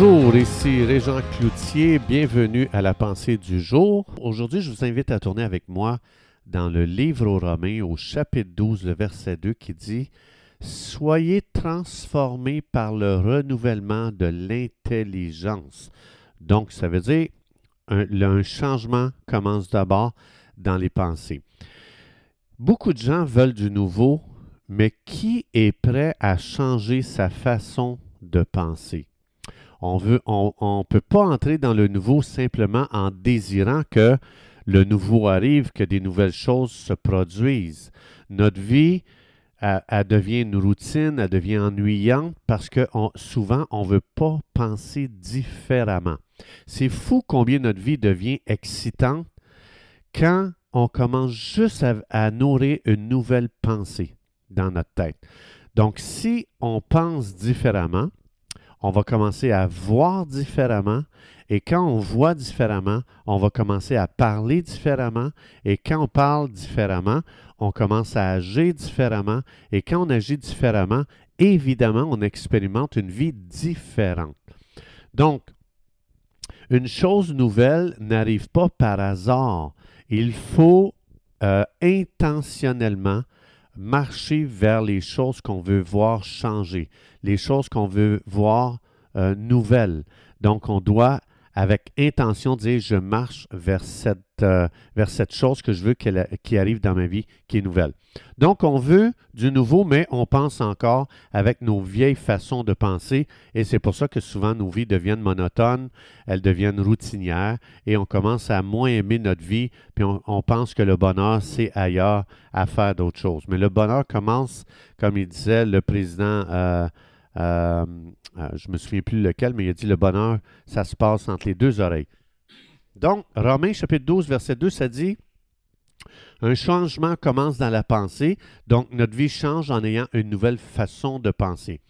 Bonjour, ici Régent Cloutier, bienvenue à la pensée du jour. Aujourd'hui, je vous invite à tourner avec moi dans le livre aux Romains au chapitre 12, le verset 2 qui dit Soyez transformés par le renouvellement de l'intelligence. Donc, ça veut dire un, un changement commence d'abord dans les pensées. Beaucoup de gens veulent du nouveau, mais qui est prêt à changer sa façon de penser? On ne peut pas entrer dans le nouveau simplement en désirant que le nouveau arrive, que des nouvelles choses se produisent. Notre vie, elle, devient une routine, elle devient ennuyante parce que souvent, on ne veut pas penser différemment. C'est fou combien notre vie devient excitante quand on commence juste à nourrir une nouvelle pensée dans notre tête. Donc, si on pense différemment, on va commencer à voir différemment. Et quand on voit différemment, on va commencer à parler différemment. Et quand on parle différemment, on commence à agir différemment. Et quand on agit différemment, évidemment, on expérimente une vie différente. Donc, une chose nouvelle n'arrive pas par hasard. Il faut euh, intentionnellement marcher vers les choses qu'on veut voir changer, les choses qu'on veut voir euh, nouvelles. Donc, on doit, avec intention, dire je marche vers cette, euh, vers cette chose que je veux qu'elle, qui arrive dans ma vie, qui est nouvelle. Donc, on veut du nouveau, mais on pense encore avec nos vieilles façons de penser, et c'est pour ça que souvent nos vies deviennent monotones, elles deviennent routinières, et on commence à moins aimer notre vie, puis on, on pense que le bonheur, c'est ailleurs à faire d'autres choses. Mais le bonheur commence, comme il disait le président. Euh, euh, euh, je ne me souviens plus lequel, mais il a dit le bonheur, ça se passe entre les deux oreilles. Donc, Romains chapitre 12, verset 2, ça dit un changement commence dans la pensée, donc notre vie change en ayant une nouvelle façon de penser.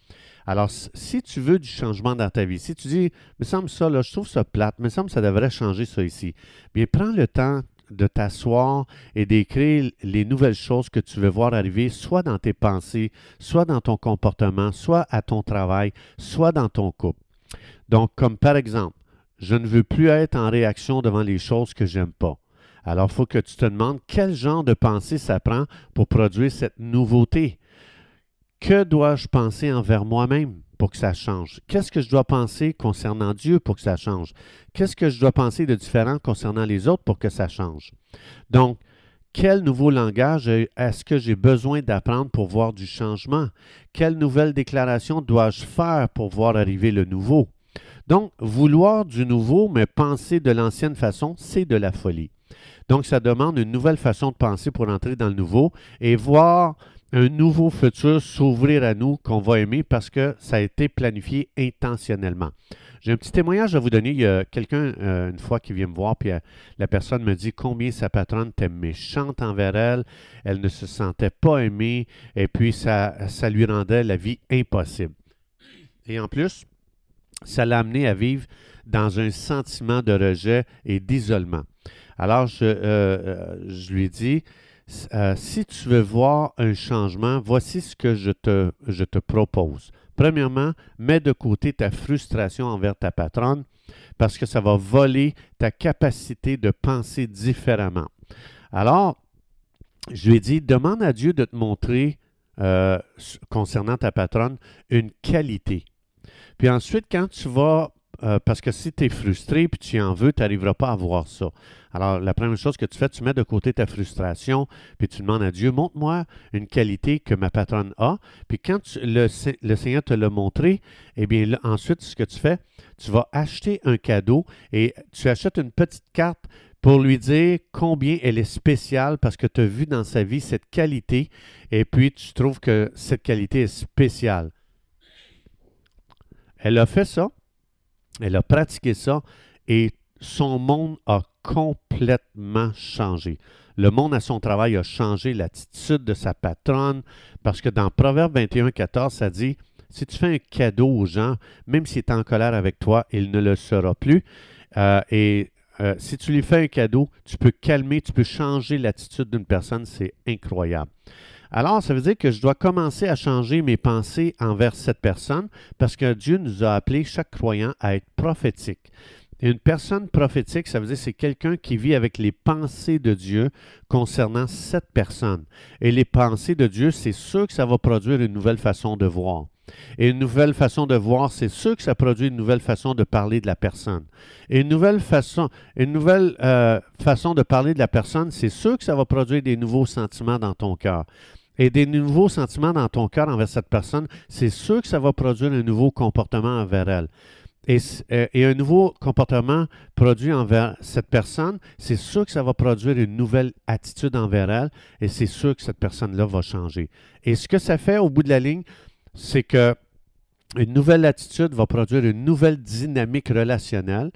Alors, si tu veux du changement dans ta vie, si tu dis, me semble ça, là, je trouve ça plate, me semble ça devrait changer ça ici, bien, prends le temps de t'asseoir et d'écrire les nouvelles choses que tu veux voir arriver, soit dans tes pensées, soit dans ton comportement, soit à ton travail, soit dans ton couple. Donc, comme par exemple, je ne veux plus être en réaction devant les choses que j'aime pas. Alors, il faut que tu te demandes quel genre de pensée ça prend pour produire cette nouveauté. Que dois-je penser envers moi-même? Pour que ça change? Qu'est-ce que je dois penser concernant Dieu pour que ça change? Qu'est-ce que je dois penser de différent concernant les autres pour que ça change? Donc, quel nouveau langage est-ce que j'ai besoin d'apprendre pour voir du changement? Quelle nouvelle déclaration dois-je faire pour voir arriver le nouveau? Donc, vouloir du nouveau, mais penser de l'ancienne façon, c'est de la folie. Donc, ça demande une nouvelle façon de penser pour entrer dans le nouveau et voir un nouveau futur s'ouvrir à nous qu'on va aimer parce que ça a été planifié intentionnellement. J'ai un petit témoignage à vous donner. Il y a quelqu'un, euh, une fois, qui vient me voir, puis euh, la personne me dit combien sa patronne était méchante envers elle. Elle ne se sentait pas aimée, et puis ça, ça lui rendait la vie impossible. Et en plus, ça l'a amené à vivre dans un sentiment de rejet et d'isolement. Alors, je, euh, je lui dis, euh, si tu veux voir un changement, voici ce que je te, propose. Premièrement, mets de côté ta frustration envers ta patronne parce que ça va voler ta capacité de penser différemment. Alors, je lui ai dit, demande à Dieu de te montrer, euh, concernant ta patronne, une qualité. Puis ensuite, quand tu vas euh, parce que si tu es frustré puis tu en veux, tu n'arriveras pas à voir ça. Alors, la première chose que tu fais, tu mets de côté ta frustration, puis tu demandes à Dieu, montre-moi une qualité que ma patronne a. Puis quand le, le, Seigneur te l'a montré, eh bien, ensuite, ce que tu fais, tu vas acheter un cadeau et tu achètes une petite carte pour lui dire combien elle est spéciale parce que tu as vu dans sa vie cette qualité et puis tu trouves que cette qualité est spéciale. Elle a fait ça. Elle a pratiqué ça et son monde a complètement changé. Le monde à son travail a changé l'attitude de sa patronne parce que dans Proverbe 21, 14, ça dit si tu fais un cadeau aux gens, même s'il est en colère avec toi, il ne le sera plus. Euh, et euh, si tu lui fais un cadeau, tu peux calmer, tu peux changer l'attitude d'une personne. C'est incroyable. Alors, ça veut dire que je dois commencer à changer mes pensées envers cette personne parce que Dieu nous a appelé chaque croyant à être prophétique. Une personne prophétique, ça veut dire c'est quelqu'un qui vit avec les pensées de Dieu concernant cette personne. Et les pensées de Dieu, c'est sûr que ça va produire une nouvelle façon de voir. Et une nouvelle façon de voir, c'est sûr que ça produit une nouvelle façon de parler de la personne. Et une nouvelle façon, une nouvelle euh, façon de parler de la personne, c'est sûr que ça va produire des nouveaux sentiments dans ton cœur. Et des nouveaux sentiments dans ton cœur envers cette personne, c'est sûr que ça va produire un nouveau comportement envers elle. Et, euh, et, un nouveau comportement produit envers cette personne, c'est sûr que ça va produire une nouvelle attitude envers elle et c'est sûr que cette personne-là va changer. Et ce que ça fait au bout de la ligne, c'est que une nouvelle attitude va produire une nouvelle dynamique relationnelle.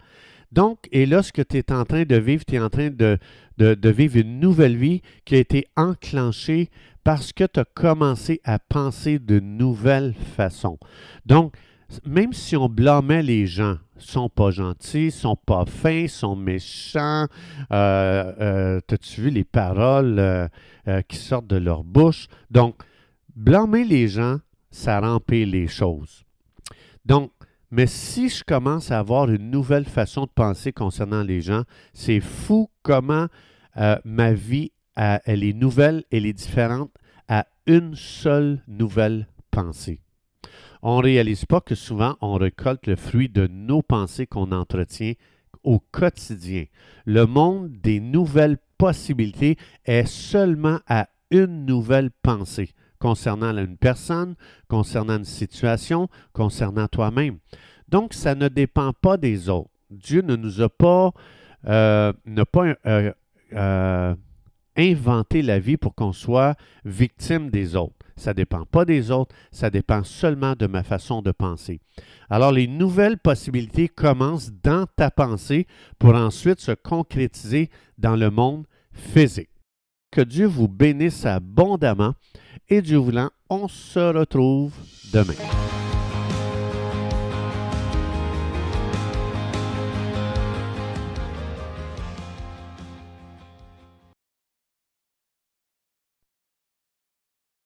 Donc, et là, ce que tu es en train de vivre, tu es en train de, de, vivre une nouvelle vie qui a été enclenchée parce que tu as commencé à penser de nouvelles façons. Donc, même si on blâmait les gens, sont pas gentils, sont pas fins, sont méchants, euh, euh as-tu vu les paroles euh, qui sortent de leur bouche? Donc, blâmer les gens, ça remplit les choses. Donc, mais si je commence à avoir une nouvelle façon de penser concernant les gens, c'est fou comment ma vie, elle est nouvelle, elle est différente à une seule nouvelle pensée. On ne réalise pas que souvent on récolte le fruit de nos pensées qu'on entretient au quotidien. Le monde des nouvelles possibilités est seulement à une nouvelle pensée concernant une personne, concernant une situation, concernant toi-même. Donc, ça ne dépend pas des autres. Dieu ne nous a pas, euh, euh, euh, inventé la vie pour qu'on soit victime des autres. Ça ne dépend pas des autres, ça dépend seulement de ma façon de penser. Alors, les nouvelles possibilités commencent dans ta pensée pour ensuite se concrétiser dans le monde physique. Que Dieu vous bénisse abondamment et Dieu voulant, on se retrouve demain.